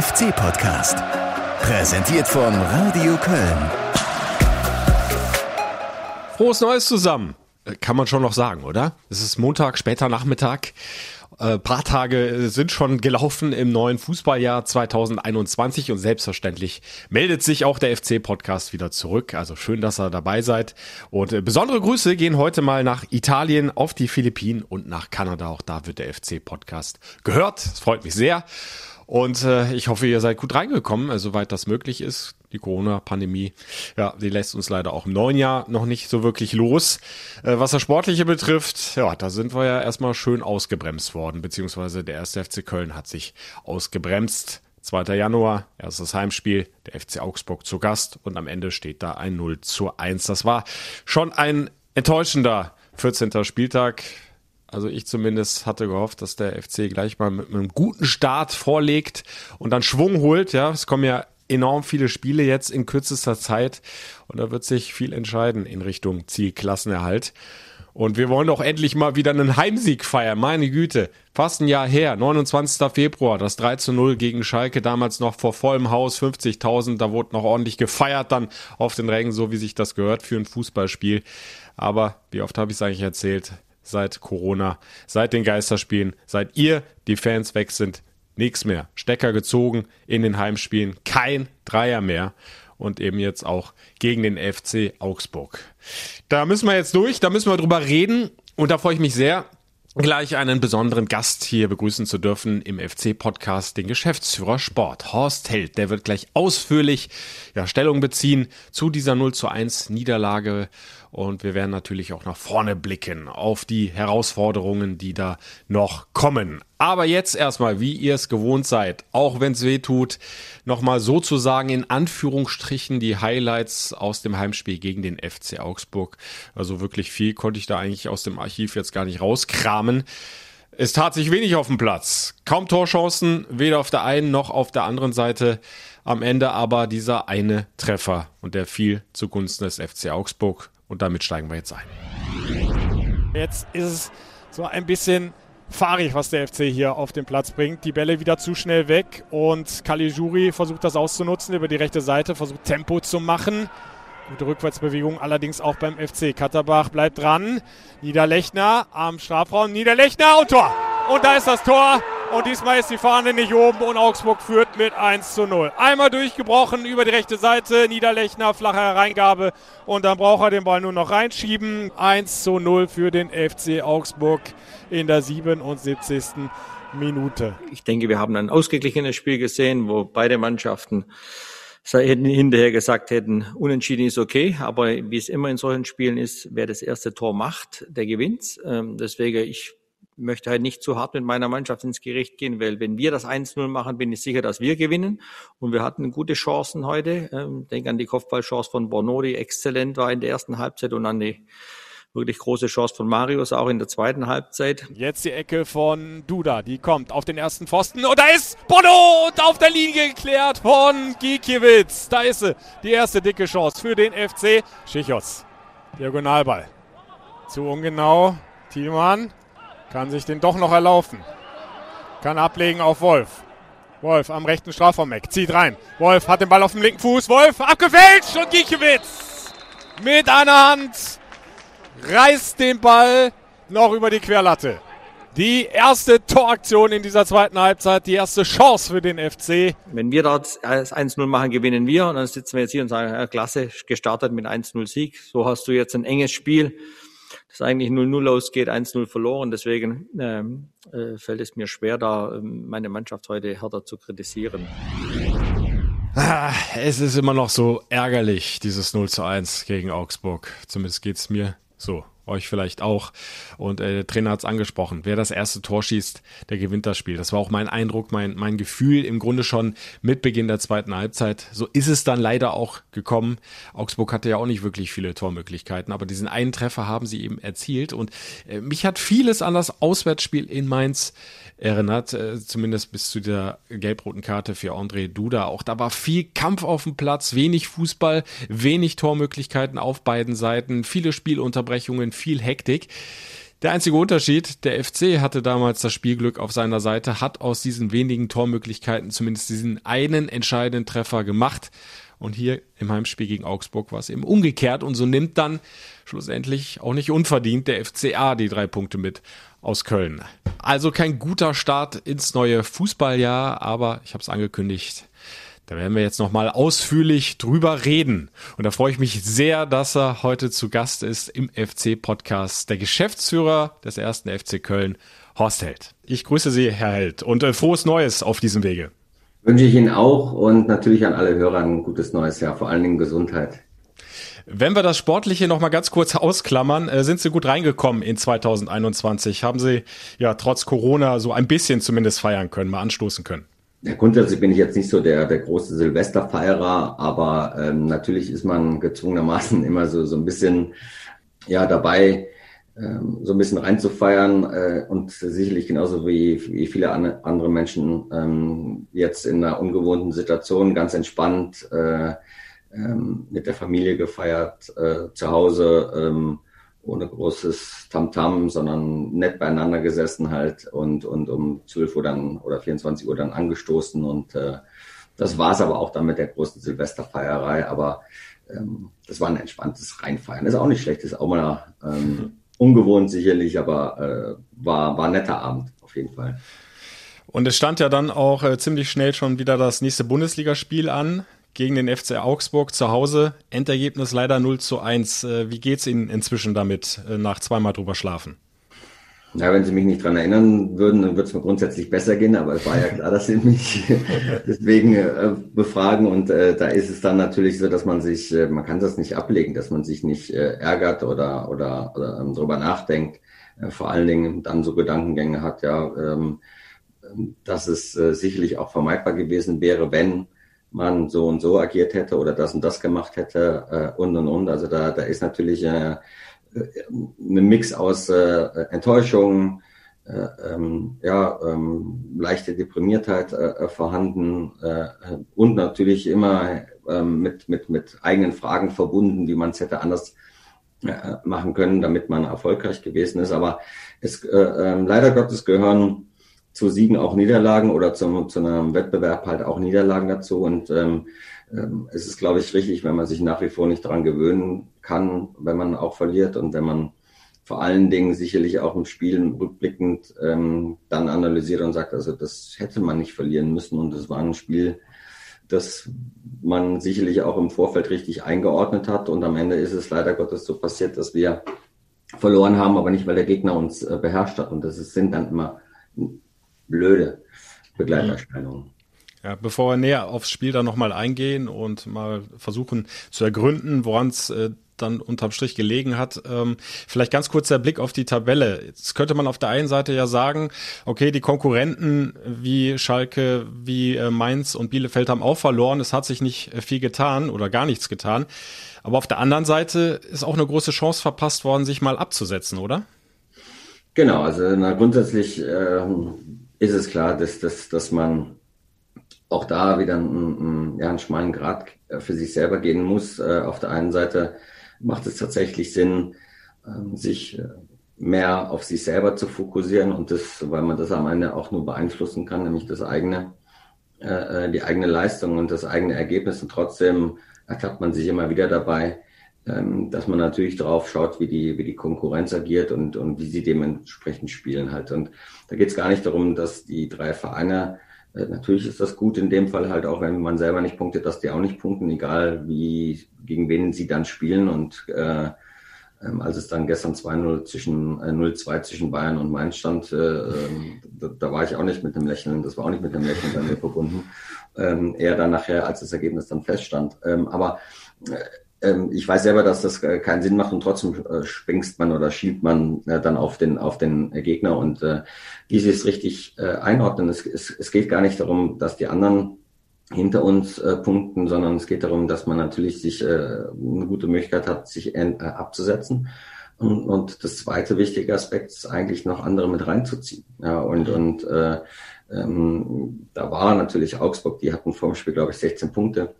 FC-Podcast. Präsentiert von Radio Köln. Frohes Neues zusammen. Äh, Kann man schon noch sagen, oder? Es ist Montag, später Nachmittag. Äh, paar Tage sind schon gelaufen im neuen Fußballjahr 2021 und selbstverständlich meldet sich auch der FC-Podcast wieder zurück. Also schön, dass ihr dabei seid. Und äh, besondere Grüße gehen heute mal nach Italien, auf die Philippinen und nach Kanada. Auch da wird der FC-Podcast gehört. Es freut mich sehr. Und äh, ich hoffe, ihr seid gut reingekommen, äh, soweit das möglich ist. Die Corona-Pandemie, ja, die lässt uns leider auch im neuen Jahr noch nicht so wirklich los. Äh, was das Sportliche betrifft, ja, da sind wir ja erstmal schön ausgebremst worden, beziehungsweise der erste FC Köln hat sich ausgebremst. 2. Januar, erstes Heimspiel, der FC Augsburg zu Gast und am Ende steht da ein 0 zu 1. Das war schon ein enttäuschender 14. Spieltag. Also ich zumindest hatte gehofft, dass der FC gleich mal mit einem guten Start vorlegt und dann Schwung holt. Ja, es kommen ja enorm viele Spiele jetzt in kürzester Zeit und da wird sich viel entscheiden in Richtung Zielklassenerhalt. Und wir wollen doch endlich mal wieder einen Heimsieg feiern. Meine Güte. Fast ein Jahr her, 29. Februar, das 3 zu 0 gegen Schalke, damals noch vor vollem Haus, 50.000. Da wurde noch ordentlich gefeiert dann auf den Rängen, so wie sich das gehört für ein Fußballspiel. Aber wie oft habe ich es eigentlich erzählt? Seit Corona, seit den Geisterspielen, seit ihr, die Fans weg sind, nichts mehr. Stecker gezogen in den Heimspielen, kein Dreier mehr und eben jetzt auch gegen den FC Augsburg. Da müssen wir jetzt durch, da müssen wir drüber reden und da freue ich mich sehr, gleich einen besonderen Gast hier begrüßen zu dürfen im FC-Podcast, den Geschäftsführer Sport, Horst Held. Der wird gleich ausführlich ja, Stellung beziehen zu dieser 0 zu 1 Niederlage und wir werden natürlich auch nach vorne blicken auf die Herausforderungen, die da noch kommen. Aber jetzt erstmal, wie ihr es gewohnt seid, auch wenn es weh tut, nochmal sozusagen in Anführungsstrichen die Highlights aus dem Heimspiel gegen den FC Augsburg. Also wirklich viel konnte ich da eigentlich aus dem Archiv jetzt gar nicht rauskramen. Es tat sich wenig auf dem Platz. Kaum Torchancen, weder auf der einen noch auf der anderen Seite. Am Ende aber dieser eine Treffer und der fiel zugunsten des FC Augsburg. Und damit steigen wir jetzt ein. Jetzt ist es so ein bisschen fahrig, was der FC hier auf den Platz bringt. Die Bälle wieder zu schnell weg und Caligiuri versucht das auszunutzen über die rechte Seite, versucht Tempo zu machen. Gute Rückwärtsbewegung allerdings auch beim FC. Katterbach bleibt dran. Niederlechner am Strafraum. Niederlechner und Tor. Und da ist das Tor. Und diesmal ist die Fahne nicht oben und Augsburg führt mit 1 zu 0. Einmal durchgebrochen über die rechte Seite. Niederlechner, flache Hereingabe. Und dann braucht er den Ball nur noch reinschieben. 1 zu 0 für den FC Augsburg in der 77. Minute. Ich denke, wir haben ein ausgeglichenes Spiel gesehen, wo beide Mannschaften hinterher gesagt hätten, unentschieden ist okay, aber wie es immer in solchen Spielen ist, wer das erste Tor macht, der gewinnt. Deswegen, ich möchte halt nicht zu hart mit meiner Mannschaft ins Gericht gehen, weil wenn wir das 1-0 machen, bin ich sicher, dass wir gewinnen. Und wir hatten gute Chancen heute. Ähm, denke an die Kopfballchance von Borno, die exzellent war in der ersten Halbzeit und an die wirklich große Chance von Marius auch in der zweiten Halbzeit. Jetzt die Ecke von Duda, die kommt auf den ersten Pfosten und da ist Bono und auf der Linie geklärt von Gikiewicz. Da ist sie, die erste dicke Chance für den FC. Schichos, Diagonalball. Zu ungenau, Thielmann kann sich den doch noch erlaufen. Kann ablegen auf Wolf. Wolf am rechten Strafraum weg. Zieht rein. Wolf hat den Ball auf dem linken Fuß. Wolf abgefälscht und Gikiewicz mit einer Hand reißt den Ball noch über die Querlatte. Die erste Toraktion in dieser zweiten Halbzeit, die erste Chance für den FC. Wenn wir dort 1-0 machen, gewinnen wir. Und dann sitzen wir jetzt hier und sagen, ja, klasse, gestartet mit 1-0 Sieg. So hast du jetzt ein enges Spiel das eigentlich 0-0 ausgeht, 1-0 verloren. Deswegen ähm, äh, fällt es mir schwer, da ähm, meine Mannschaft heute härter zu kritisieren. Ah, es ist immer noch so ärgerlich, dieses 0 zu 1 gegen Augsburg. Zumindest geht's mir so euch vielleicht auch. Und äh, der Trainer hat es angesprochen. Wer das erste Tor schießt, der gewinnt das Spiel. Das war auch mein Eindruck, mein, mein Gefühl im Grunde schon mit Beginn der zweiten Halbzeit. So ist es dann leider auch gekommen. Augsburg hatte ja auch nicht wirklich viele Tormöglichkeiten, aber diesen einen Treffer haben sie eben erzielt. Und äh, mich hat vieles an das Auswärtsspiel in Mainz erinnert, äh, zumindest bis zu der gelb-roten Karte für André Duda. Auch da war viel Kampf auf dem Platz, wenig Fußball, wenig Tormöglichkeiten auf beiden Seiten, viele Spielunterbrechungen, viel Hektik. Der einzige Unterschied, der FC hatte damals das Spielglück auf seiner Seite, hat aus diesen wenigen Tormöglichkeiten zumindest diesen einen entscheidenden Treffer gemacht. Und hier im Heimspiel gegen Augsburg war es eben umgekehrt. Und so nimmt dann schlussendlich auch nicht unverdient der FCA die drei Punkte mit aus Köln. Also kein guter Start ins neue Fußballjahr, aber ich habe es angekündigt, da werden wir jetzt nochmal ausführlich drüber reden. Und da freue ich mich sehr, dass er heute zu Gast ist im FC-Podcast, der Geschäftsführer des ersten FC Köln, Horst Held. Ich grüße Sie, Herr Held, und äh, frohes Neues auf diesem Wege. Wünsche ich Ihnen auch und natürlich an alle Hörer ein gutes neues Jahr, vor allen Dingen Gesundheit. Wenn wir das Sportliche noch mal ganz kurz ausklammern, äh, sind Sie gut reingekommen in 2021? Haben Sie ja trotz Corona so ein bisschen zumindest feiern können, mal anstoßen können? Ja, grundsätzlich bin ich jetzt nicht so der, der große Silvesterfeierer, aber ähm, natürlich ist man gezwungenermaßen immer so, so ein bisschen ja dabei, so ein bisschen reinzufeiern äh, und sicherlich genauso wie, wie viele an, andere Menschen ähm, jetzt in einer ungewohnten Situation ganz entspannt äh, ähm, mit der Familie gefeiert, äh, zu Hause. Ähm, ohne großes Tamtam, -Tam, sondern nett beieinander gesessen halt und, und um 12 Uhr dann oder 24 Uhr dann angestoßen und äh, das war es aber auch dann mit der großen Silvesterfeierei, aber ähm, das war ein entspanntes Reinfeiern. ist auch nicht schlecht, ist auch mal ähm, ungewohnt sicherlich, aber äh, war, war ein netter Abend auf jeden Fall. Und es stand ja dann auch äh, ziemlich schnell schon wieder das nächste Bundesligaspiel an gegen den FC Augsburg zu Hause. Endergebnis leider 0 zu 1. Äh, wie geht's Ihnen inzwischen damit, äh, nach zweimal drüber schlafen? Ja, wenn Sie mich nicht dran erinnern würden, dann würde es mir grundsätzlich besser gehen, aber es war ja klar, dass Sie mich deswegen äh, befragen und äh, da ist es dann natürlich so, dass man sich, äh, man kann das nicht ablegen, dass man sich nicht äh, ärgert oder, oder, oder ähm, drüber nachdenkt, äh, vor allen Dingen dann so Gedankengänge hat, ja, ähm, dass es äh, sicherlich auch vermeidbar gewesen wäre, wenn man so und so agiert hätte oder das und das gemacht hätte und und und. Also da, da ist natürlich äh, ein Mix aus äh, Enttäuschung, äh, ähm, ja, ähm, leichte Deprimiertheit äh, vorhanden äh, und natürlich immer äh, mit, mit, mit eigenen Fragen verbunden, wie man es hätte anders äh, machen können, damit man erfolgreich gewesen ist. Aber es äh, äh, leider Gottes gehören zu Siegen auch Niederlagen oder zum, zu einem Wettbewerb halt auch Niederlagen dazu. Und ähm, es ist, glaube ich, richtig, wenn man sich nach wie vor nicht daran gewöhnen kann, wenn man auch verliert und wenn man vor allen Dingen sicherlich auch im Spiel rückblickend ähm, dann analysiert und sagt, also das hätte man nicht verlieren müssen und es war ein Spiel, das man sicherlich auch im Vorfeld richtig eingeordnet hat und am Ende ist es leider Gottes so passiert, dass wir verloren haben, aber nicht, weil der Gegner uns äh, beherrscht hat und das sind dann immer blöde Begleiterscheinungen. Ja, bevor wir näher aufs Spiel dann nochmal eingehen und mal versuchen zu ergründen, woran es äh, dann unterm Strich gelegen hat. Ähm, vielleicht ganz kurz der Blick auf die Tabelle. Jetzt könnte man auf der einen Seite ja sagen, okay, die Konkurrenten wie Schalke, wie äh, Mainz und Bielefeld haben auch verloren. Es hat sich nicht äh, viel getan oder gar nichts getan. Aber auf der anderen Seite ist auch eine große Chance verpasst worden, sich mal abzusetzen, oder? Genau, also na, grundsätzlich äh, ist es klar, dass, dass, dass man auch da wieder einen, ja, einen schmalen Grad äh, für sich selber gehen muss. Äh, auf der einen Seite macht es tatsächlich Sinn, ähm, sich äh, mehr auf sich selber zu fokussieren und das, weil man das am Ende auch nur beeinflussen kann, nämlich das eigene, die eigene Leistung und das eigene Ergebnis. Und trotzdem ertappt man sich immer wieder dabei, ähm, dass man natürlich drauf schaut, wie die, wie die Konkurrenz agiert und, und wie sie dementsprechend spielen halt. Und da geht es gar nicht darum, dass die drei Vereine, natürlich ist das gut in dem Fall halt auch, wenn man selber nicht punktet, dass die auch nicht punkten, egal wie, gegen wen sie dann spielen. Und äh, ähm, als es dann gestern 2-0 zwischen, äh, 0-2 zwischen Bayern und Mainz stand, äh, ähm, da, da, war ich auch nicht mit dem Lächeln, das war auch nicht mit dem Lächeln bei mir verbunden. Ähm, eher dann nachher, als das Ergebnis dann feststand. Ähm, aber äh, ähm, ich weiß selber, dass das äh, keinen Sinn macht und trotzdem äh, springst man oder schiebt man äh, dann auf den, auf den Gegner und äh, dieses richtig äh, einordnen. Es, es, es geht gar nicht darum, dass die anderen hinter uns äh, punkten, sondern es geht darum, dass man natürlich sich äh, eine gute Möglichkeit hat, sich äh, abzusetzen. Und, und das zweite wichtige Aspekt ist eigentlich noch andere mit reinzuziehen. Ja, und, und äh, ähm, da war natürlich Augsburg, die hatten vor dem Spiel, glaube ich, 16 Punkte.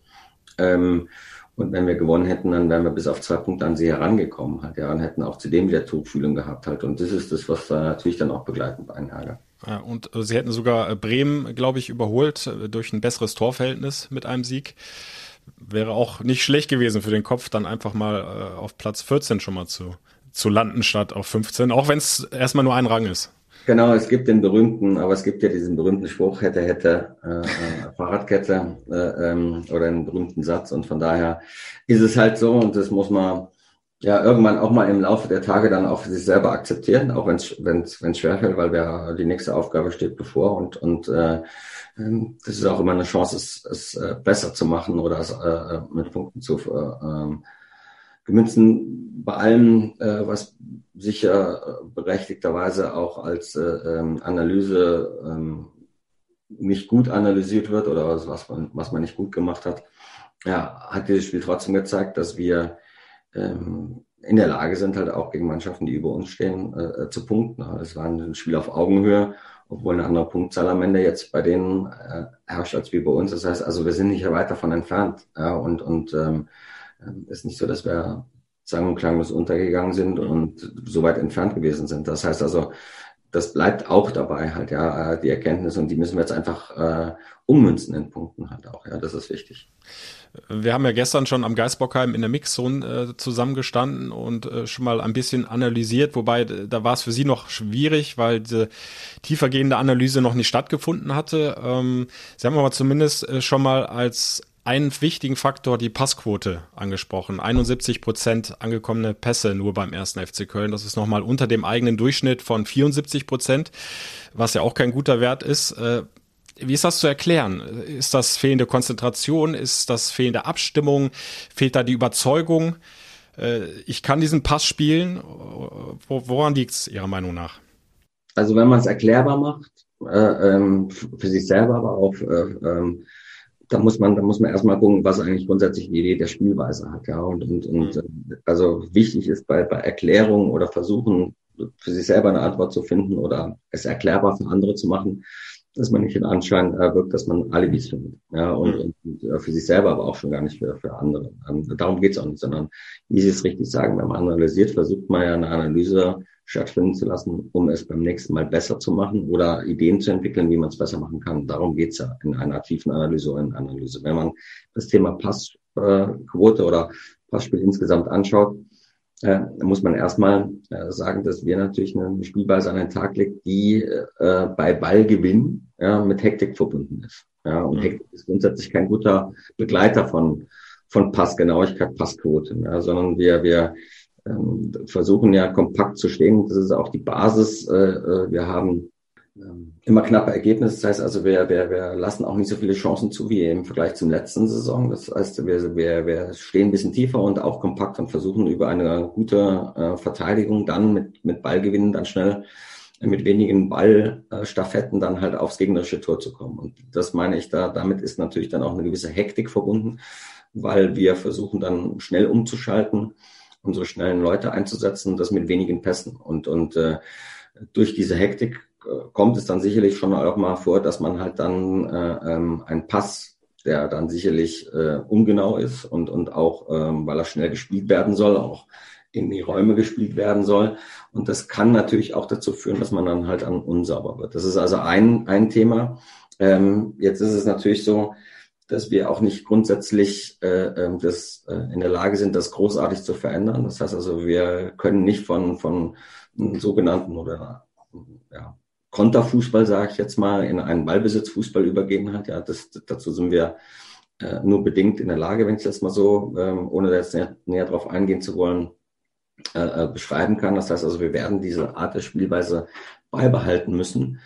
Ähm, Und wenn wir gewonnen hätten, dann wären wir bis auf zwei Punkte an sie herangekommen halt, ja, und hätten auch zudem wieder Tuchfühlung gehabt halt. Und das ist das, was da natürlich dann auch begleitend einhergeht. Ja, und äh, sie hätten sogar äh, Bremen, glaube ich, überholt äh, durch ein besseres Torverhältnis mit einem Sieg. Wäre auch nicht schlecht gewesen für den Kopf, dann einfach mal auf Platz 14 schon mal zu, zu landen statt auf 15, auch wenn es erstmal nur ein Rang ist. Genau, es gibt den berühmten, aber es gibt ja diesen berühmten Spruch, hätte, hätte, äh, äh, Fahrradkette äh, ähm, oder einen berühmten Satz. Und von daher ist es halt so und das muss man ja irgendwann auch mal im Laufe der Tage dann auch für sich selber akzeptieren, auch wenn es schwerfällt, weil wir, die nächste Aufgabe steht bevor und, und äh, ähm, das ist auch immer eine Chance, es, es äh, besser zu machen oder es äh, äh mit Punkten zu äh, ähm, gemünzen. Bei allem, äh, was sicher berechtigterweise auch als äh, ähm, Analyse ähm, nicht gut analysiert wird oder was, was, man, was man nicht gut gemacht hat, ja, hat dieses Spiel trotzdem gezeigt, dass wir ähm, in der Lage sind, halt auch gegen Mannschaften, die über uns stehen, äh, äh, zu punkten. Es war ein Spiel auf Augenhöhe, obwohl eine andere Punktzahl am Ende jetzt bei denen äh, herrscht als wie bei uns. Das heißt also, wir sind nicht weit davon entfernt. Ja, und und ähm, ähm ist nicht so, dass wir sang- und klanglos untergegangen sind und so weit entfernt gewesen sind. Das heißt also, das bleibt auch dabei halt, ja, die Erkenntnis und die müssen wir jetzt einfach äh, ummünzen in Punkten halt auch, ja, das ist wichtig. Wir haben ja gestern schon am Geisbockheim in der Mixzone äh, zusammengestanden und äh, schon mal ein bisschen analysiert, wobei da war es für Sie noch schwierig, weil diese tiefergehende Analyse noch nicht stattgefunden hatte. Ähm, Sie haben aber zumindest äh, schon mal als einen wichtigen Faktor die Passquote angesprochen. 71 Prozent angekommene Pässe nur beim ersten FC Köln. Das ist nochmal unter dem eigenen Durchschnitt von 74 Prozent, was ja auch kein guter Wert ist. Äh, wie ist das zu erklären? Ist das fehlende Konzentration? Ist das fehlende Abstimmung? Fehlt da die Überzeugung? Äh, ich kann diesen Pass spielen. Woran liegt es Ihrer Meinung nach? Also wenn man es erklärbar macht, äh, ähm, für sich selber, aber auch, äh, ähm, da muss man, da muss man erstmal gucken, was eigentlich grundsätzlich die Idee der Spielweise hat, ja. Und, und, und mhm. also wichtig ist bei, bei Erklärungen oder Versuchen, für sich selber eine Antwort zu finden oder es erklärbar für andere zu machen, dass man nicht den Anschein äh, wirkt, dass man Alibis findet. Ja, und, mhm. und, und für sich selber, aber auch schon gar nicht für, für andere. Ähm, darum geht's auch nicht, sondern, wie Sie es richtig sagen, wenn man analysiert, versucht man ja eine Analyse stattfinden zu lassen, um es beim nächsten Mal besser zu machen oder Ideen zu entwickeln, wie man es besser machen kann. Darum geht's ja in einer tiefen Analyse oder in Analyse. Wenn man das Thema Passquote äh, oder Passspiel insgesamt anschaut, äh, muss man erstmal äh, sagen, dass wir natürlich eine Spielweise an den Tag legt, die äh, bei Ballgewinn ja, mit Hektik verbunden ist. Ja, und mhm. Hektik ist grundsätzlich kein guter Begleiter von, von Passgenauigkeit, Passquote, ja, sondern wir, wir ähm, versuchen ja kompakt zu stehen. Das ist auch die Basis. Äh, äh wir haben ähm, immer knappe Ergebnisse. Das heißt also, wir, wir, wir lassen auch nicht so viele Chancen zu wie im Vergleich zum letzten Saison. Das heißt, wir, wir, wir stehen ein bisschen tiefer und auch kompakt und versuchen über eine gute äh, Verteidigung dann mit, mit Ballgewinnen dann schnell mit wenigen Ballstaffetten dann halt aufs gegnerische Tor zu kommen. Und das meine ich da, damit ist natürlich dann auch eine gewisse Hektik verbunden, weil wir versuchen dann schnell umzuschalten, unsere schnellen Leute einzusetzen, das mit wenigen Pässen. Und, und äh, durch diese Hektik kommt es dann sicherlich schon auch mal vor, dass man halt dann äh, ähm, einen Pass, der dann sicherlich äh, ungenau ist und, und auch, ähm, weil er schnell gespielt werden soll, auch in die Räume gespielt werden soll. Und das kann natürlich auch dazu führen, dass man dann halt an unsauber wird. Das ist also ein, ein Thema. Ähm, jetzt ist es natürlich so, dass wir auch nicht grundsätzlich äh, ähm, das, äh, in der Lage sind, das großartig zu verändern. Das heißt also, wir können nicht von, von sogenannten oder ja, Konterfußball, sage ich jetzt mal, in einen Ballbesitzfußball übergehen hat. Ja, das, dazu sind wir äh, nur bedingt in der Lage, wenn ich das mal so, ähm, ohne jetzt näher, näher darauf eingehen zu wollen, äh, äh, beschreiben kann. Das heißt also, wir werden diese Art der Spielweise beibehalten müssen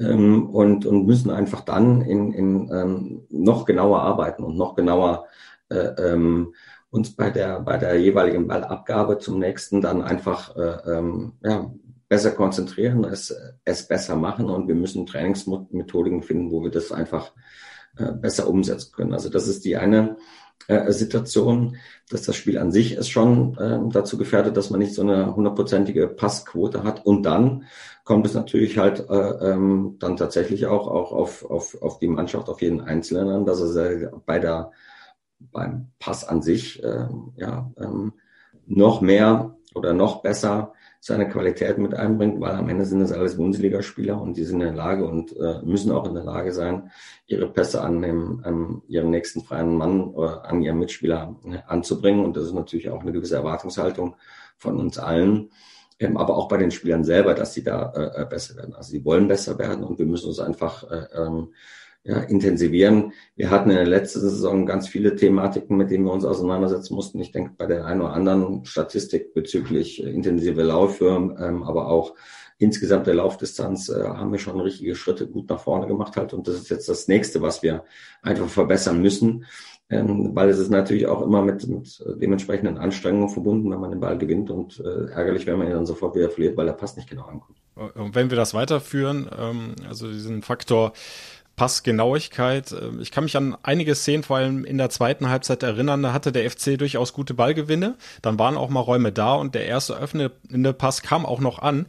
ähm, und, und müssen einfach dann in, in ähm, noch genauer arbeiten und noch genauer äh, ähm, uns bei der, bei der jeweiligen Ballabgabe zum nächsten dann einfach äh, ähm, ja, besser konzentrieren, es, es besser machen und wir müssen Trainingsmethodiken finden, wo wir das einfach äh, besser umsetzen können. Also das ist die eine äh, Situation, dass das Spiel an sich ist schon äh, dazu gefährdet, dass man nicht so eine hundertprozentige Passquote hat. Und dann kommt es natürlich halt äh, ähm, dann tatsächlich auch, auch auf, auf, auf die Mannschaft, auf jeden Einzelnen an, dass er bei der beim Pass an sich äh, ja, ähm, noch mehr oder noch besser seine Qualität mit einbringt, weil am Ende sind das alles Bundesligaspieler und die sind in der Lage und äh, müssen auch in der Lage sein, ihre Pässe an dem, an ihrem nächsten freien Mann oder an ihrem Mitspieler äh, anzubringen. Und das ist natürlich auch eine gewisse Erwartungshaltung von uns allen, ähm, aber auch bei den Spielern selber, dass sie da äh, besser werden. Also sie wollen besser werden und wir müssen uns einfach äh, ähm, ja, intensivieren. Wir hatten in der letzten Saison ganz viele Thematiken, mit denen wir uns auseinandersetzen mussten. Ich denke, bei der einen oder anderen Statistik bezüglich äh, intensive Läufe, ähm, aber auch insgesamt der Laufdistanz äh, haben wir schon richtige Schritte gut nach vorne gemacht halt. Und das ist jetzt das nächste, was wir einfach verbessern müssen. Ähm, weil es ist natürlich auch immer mit, mit dementsprechenden Anstrengungen verbunden, wenn man den Ball gewinnt und äh, ärgerlich, wenn man ihn dann sofort wieder verliert, weil der Pass nicht genau ankommt. Und wenn wir das weiterführen, ähm, also diesen Faktor Passgenauigkeit. Ähm, ich kann mich an einige Szenen, vor allem in der zweiten Halbzeit erinnern, da hatte der FC durchaus gute Ballgewinne. Dann waren auch mal Räume da und der erste öffnende Pass kam auch noch an.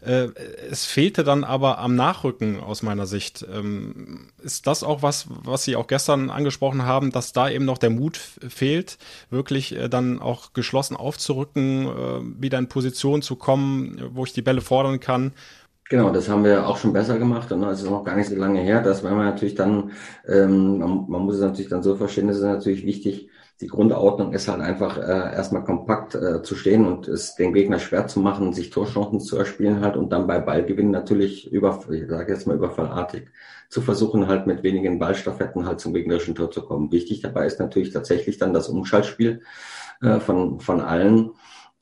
Äh, es fehlte dann aber am Nachrücken aus meiner Sicht. Ähm, ist das auch was, was Sie auch gestern angesprochen haben, dass da eben noch der Mut fehlt, wirklich äh, dann auch geschlossen aufzurücken, äh, wieder in Position zu kommen, wo ich die Bälle fordern kann? Genau, das haben wir auch schon besser gemacht und es ist noch gar nicht so lange her. dass wenn man natürlich dann, ähm, man, man, muss es natürlich dann so verstehen, das ist natürlich wichtig. Die Grundordnung ist halt einfach äh, erstmal kompakt äh, zu stehen und es den Gegner schwer zu machen, sich Torchancen zu erspielen halt und dann bei Ballgewinn natürlich über, ich sage jetzt mal überfallartig zu versuchen halt mit wenigen Ballstaffetten halt zum gegnerischen Tor zu kommen. Wichtig dabei ist natürlich tatsächlich dann das Umschaltspiel äh, von von allen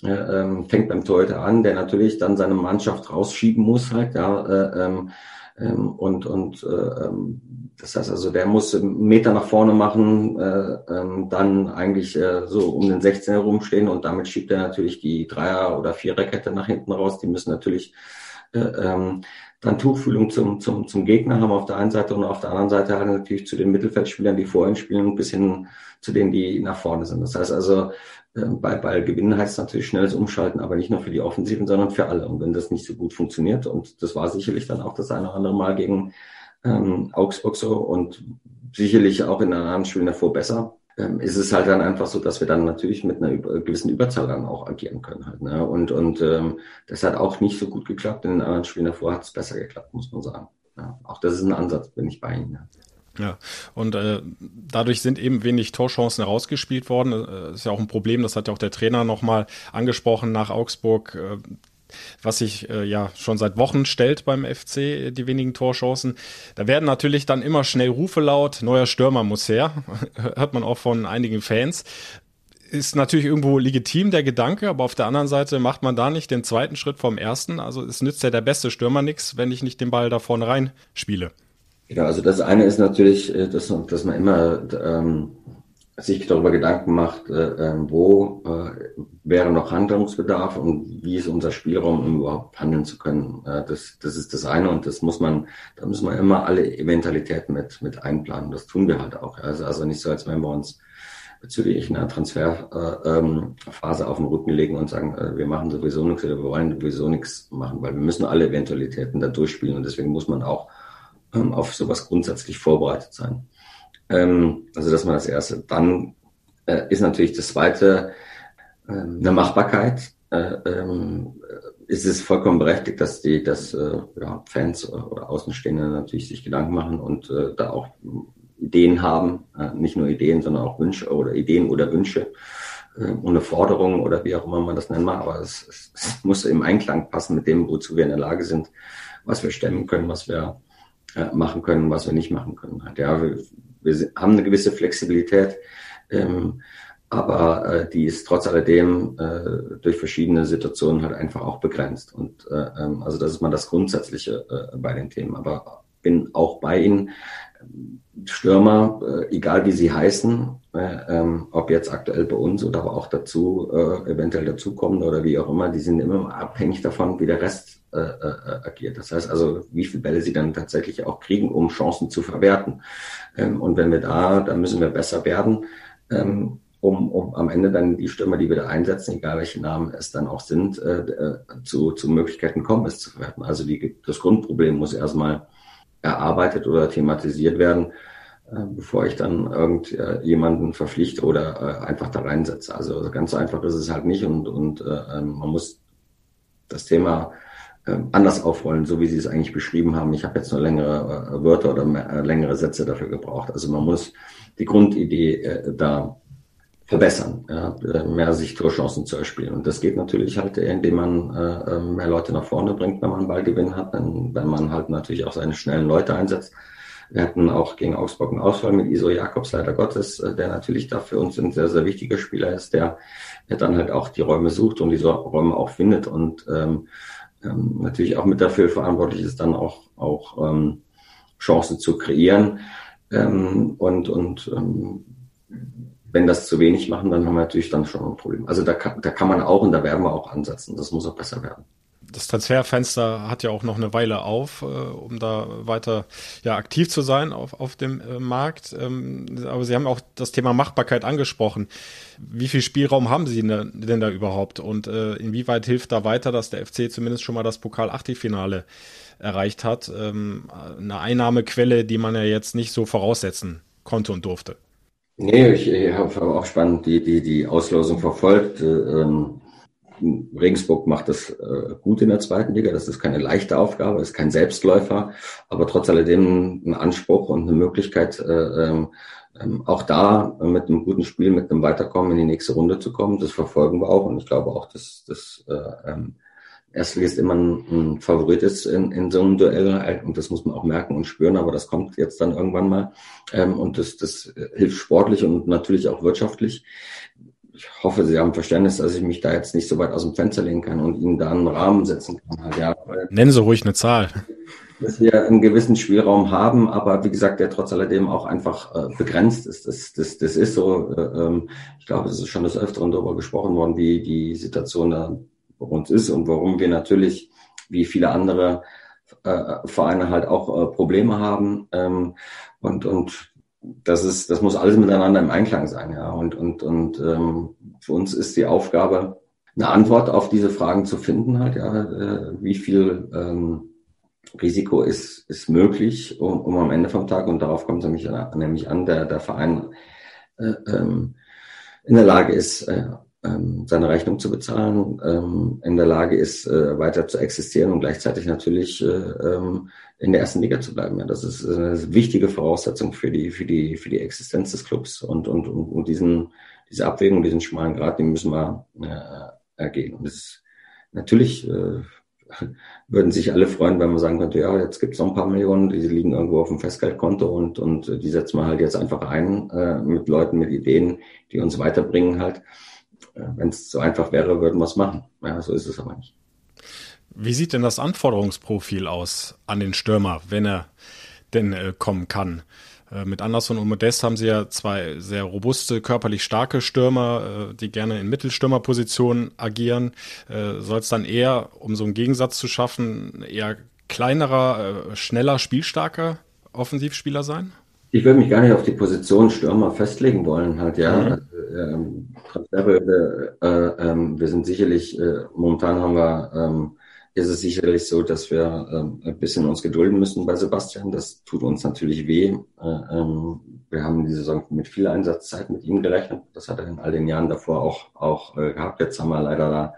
ähm, fängt beim Torhüter an, der natürlich dann seine Mannschaft rausschieben muss halt, ja, äh, ähm, ähm, und und äh, ähm, das heißt also, der muss einen Meter nach vorne machen, äh, ähm, dann eigentlich äh, so um den 16 herumstehen und damit schiebt er natürlich die Dreier- oder Viererkette nach hinten raus. Die müssen natürlich äh, ähm, dann Tuchfühlung zum, zum, zum Gegner haben auf der einen Seite und auf der anderen Seite halt natürlich zu den Mittelfeldspielern, die vorhin spielen, bis hin zu denen, die nach vorne sind. Das heißt also, bei Ball gewinnen heißt natürlich schnelles Umschalten, aber nicht nur für die Offensiven, sondern für alle. Und wenn das nicht so gut funktioniert, und das war sicherlich dann auch das eine oder andere Mal gegen ähm, Augsburg so und sicherlich auch in anderen Spielen davor besser, ähm, ist es halt dann einfach so, dass wir dann natürlich mit einer gewissen Überzahl dann auch agieren können halt. Ne? Und, und ähm, das hat auch nicht so gut geklappt. In den anderen Spielen davor hat es besser geklappt, muss man sagen. Ja, auch das ist ein Ansatz, bin ich bei Ihnen. Ja. Und äh, dadurch sind eben wenig Torchancen herausgespielt worden. Das äh, ist ja auch ein Problem, das hat ja auch der Trainer nochmal angesprochen nach Augsburg, äh, was sich äh, ja schon seit Wochen stellt beim FC, die wenigen Torchancen. Da werden natürlich dann immer schnell Rufe laut, neuer Stürmer muss her, hört man auch von einigen Fans. Ist natürlich irgendwo legitim der Gedanke, aber auf der anderen Seite macht man da nicht den zweiten Schritt vom ersten. Also es nützt ja der beste Stürmer nichts, wenn ich nicht den Ball da vorne rein spiele. Genau, also das eine ist natürlich, äh, dass, dass man immer ähm, sich darüber Gedanken macht, äh, ähm, wo äh, wäre noch Handlungsbedarf und wie ist unser Spielraum, um überhaupt handeln zu können. Äh, das, das ist das eine und das muss man, da müssen wir immer alle Eventualitäten mit, mit einplanen. Das tun wir halt auch. Also, also nicht so, als wenn wir uns bezüglich einer Transferphase äh, ähm, auf den Rücken legen und sagen, äh, wir machen sowieso nichts oder wir wollen sowieso nichts machen, weil wir müssen alle Eventualitäten da durchspielen und deswegen muss man auch ähm, auf sowas grundsätzlich vorbereitet sein. Ähm, also das war das Erste. Dann äh, ist natürlich das Zweite ähm, eine Machbarkeit. Äh, ähm, ist es vollkommen berechtigt, dass die, dass äh, ja, Fans oder Außenstehende natürlich sich Gedanken machen und äh, da auch Ideen haben, äh, nicht nur Ideen, sondern auch Wünsche oder Ideen oder Wünsche äh, ohne Forderungen oder wie auch immer man das nennen mag, aber es, es, muss im Einklang passen mit dem, wozu wir in der Lage sind, was wir stemmen können, was wir äh, machen können, was wir nicht machen können. Ja, wir, wir haben eine gewisse Flexibilität, ähm, aber äh, die ist trotz alledem äh, durch verschiedene Situationen halt einfach auch begrenzt. Und äh, ähm, also das ist mal das Grundsätzliche äh, bei den Themen. Aber bin auch bei Ihnen. Stürmer, äh, egal wie sie heißen, äh, ähm, ob jetzt aktuell bei uns oder aber auch dazu, äh, eventuell dazukommen oder wie auch immer, die sind immer abhängig davon, wie der Rest agiert. Das heißt also, wie viele Bälle sie dann tatsächlich auch kriegen, um Chancen zu verwerten. Ähm, und wenn wir da, dann müssen wir besser werden, ähm, um, um am Ende dann die Stürmer, die wir da einsetzen, egal welche Namen es dann auch sind, zu, zu Möglichkeiten kommen, es zu verwerten. Also die, das Grundproblem muss erstmal erarbeitet oder thematisiert werden. äh, bevor ich dann irgendjemanden verpflichte oder äh, einfach da reinsetze. Also ganz einfach ist es halt nicht und, und äh, ähm, man muss das Thema äh, anders aufrollen, so wie Sie es eigentlich beschrieben haben. Ich habe jetzt nur längere äh, Wörter oder mehr, äh, längere Sätze dafür gebraucht. Also man muss die Grundidee äh, da verbessern, ja, äh, mehr sich Torchancen zu erspielen. Und das geht natürlich halt, indem man äh, mehr Leute nach vorne bringt, wenn man Ballgewinn hat, dann, wenn man halt natürlich auch seine schnellen Leute einsetzt. Wir hatten auch gegen Augsburg einen Ausfall mit Iso Jakobs, leider Gottes, der natürlich da für uns ein sehr, sehr wichtiger Spieler ist, der, der dann halt auch die Räume sucht und diese Räume auch findet und ähm, ähm, natürlich auch mit dafür verantwortlich ist, dann auch, auch ähm, Chancen zu kreieren. Ähm, und und ähm, wenn das zu wenig machen, dann haben wir natürlich dann schon ein Problem. Also da kann, da kann man auch und da werden wir auch ansetzen. Das muss auch besser werden das Transferfenster hat ja auch noch eine Weile auf, äh, um da weiter ja, aktiv zu sein auf, auf dem äh, Markt. Ähm, aber Sie haben auch das Thema Machbarkeit angesprochen. Wie viel Spielraum haben Sie denn, denn da überhaupt? Und äh, inwieweit hilft da weiter, dass der FC zumindest schon mal das Pokal-Achtelfinale erreicht hat? Ähm, eine Einnahmequelle, die man ja jetzt nicht so voraussetzen konnte und durfte. Nee, ich, ich habe auch spannend die, die, die Auslosung verfolgt. Äh, ähm Regensburg macht das äh, gut in der zweiten Liga. Das ist keine leichte Aufgabe, ist kein Selbstläufer, aber trotz alledem ein Anspruch und eine Möglichkeit, äh, ähm, ähm auch da mit einem guten Spiel, mit einem Weiterkommen in die nächste Runde zu kommen. Das verfolgen wir auch und ich glaube auch, dass das äh, ähm, Erstligist immer ein, ein Favorit ist in, in so einem Duell und das muss man auch merken und spüren, aber das kommt jetzt dann irgendwann mal ähm, und das, das hilft sportlich und natürlich auch wirtschaftlich ich hoffe, Sie haben Verständnis, dass ich mich da jetzt nicht so weit aus dem Fenster lehnen kann und Ihnen da einen Rahmen setzen kann. Ja, Nennen Sie ruhig eine Zahl. Dass wir einen gewissen Spielraum haben, aber wie gesagt, der trotz alledem auch einfach äh, begrenzt ist. Das, das, das ist so. Äh, ähm, ich glaube, es ist schon des Öfteren darüber gesprochen worden, wie die Situation da uns ist und warum wir natürlich, wie viele andere äh, Vereine halt auch äh, Probleme haben. Ähm, und, und das ist, das muss alles miteinander im Einklang sein, ja. Und, und, und ähm, für uns ist die Aufgabe, eine Antwort auf diese Fragen zu finden, halt, ja, äh, wie viel ähm, Risiko ist, ist möglich, um, um am Ende vom Tag, und darauf kommt es nämlich, nämlich an, der, der Verein äh, ähm, in der Lage ist, äh, ähm, seine Rechnung zu bezahlen, ähm, in der Lage ist, äh, weiter zu existieren und gleichzeitig natürlich äh, ähm, in der ersten Liga zu bleiben. Ja, das ist eine wichtige Voraussetzung für die, für die, für die Existenz des Clubs und, und, und, und diesen, diese Abwägung, diesen schmalen Grad, den müssen wir äh, ergehen. Und das ist natürlich äh, würden sich alle freuen, wenn man sagen könnte, ja, jetzt gibt es noch ein paar Millionen, die liegen irgendwo auf dem Festgeldkonto und, und die setzen wir halt jetzt einfach ein äh, mit Leuten, mit Ideen, die uns weiterbringen halt. Wenn es so einfach wäre, würden wir es machen. Ja, so ist es aber nicht. Wie sieht denn das Anforderungsprofil aus an den Stürmer, wenn er denn äh, kommen kann? Äh, mit Anderson und Modest haben sie ja zwei sehr robuste, körperlich starke Stürmer, äh, die gerne in Mittelstürmerpositionen agieren. Äh, Soll es dann eher, um so einen Gegensatz zu schaffen, eher kleinerer, äh, schneller, spielstarker Offensivspieler sein? Ich würde mich gar nicht auf die Position Stürmer festlegen wollen, halt, ja. Mhm. Ähm, Transferperiode, äh, ähm, wir sind sicherlich, äh, momentan haben wir, ähm, ist es sicherlich so, dass wir ähm, ein bisschen uns gedulden müssen bei Sebastian. Das tut uns natürlich weh. Äh, ähm, wir haben die Saison mit viel Einsatzzeit mit ihm gerechnet. Das hat er in all den Jahren davor auch, auch äh, gehabt. Jetzt haben wir leider da,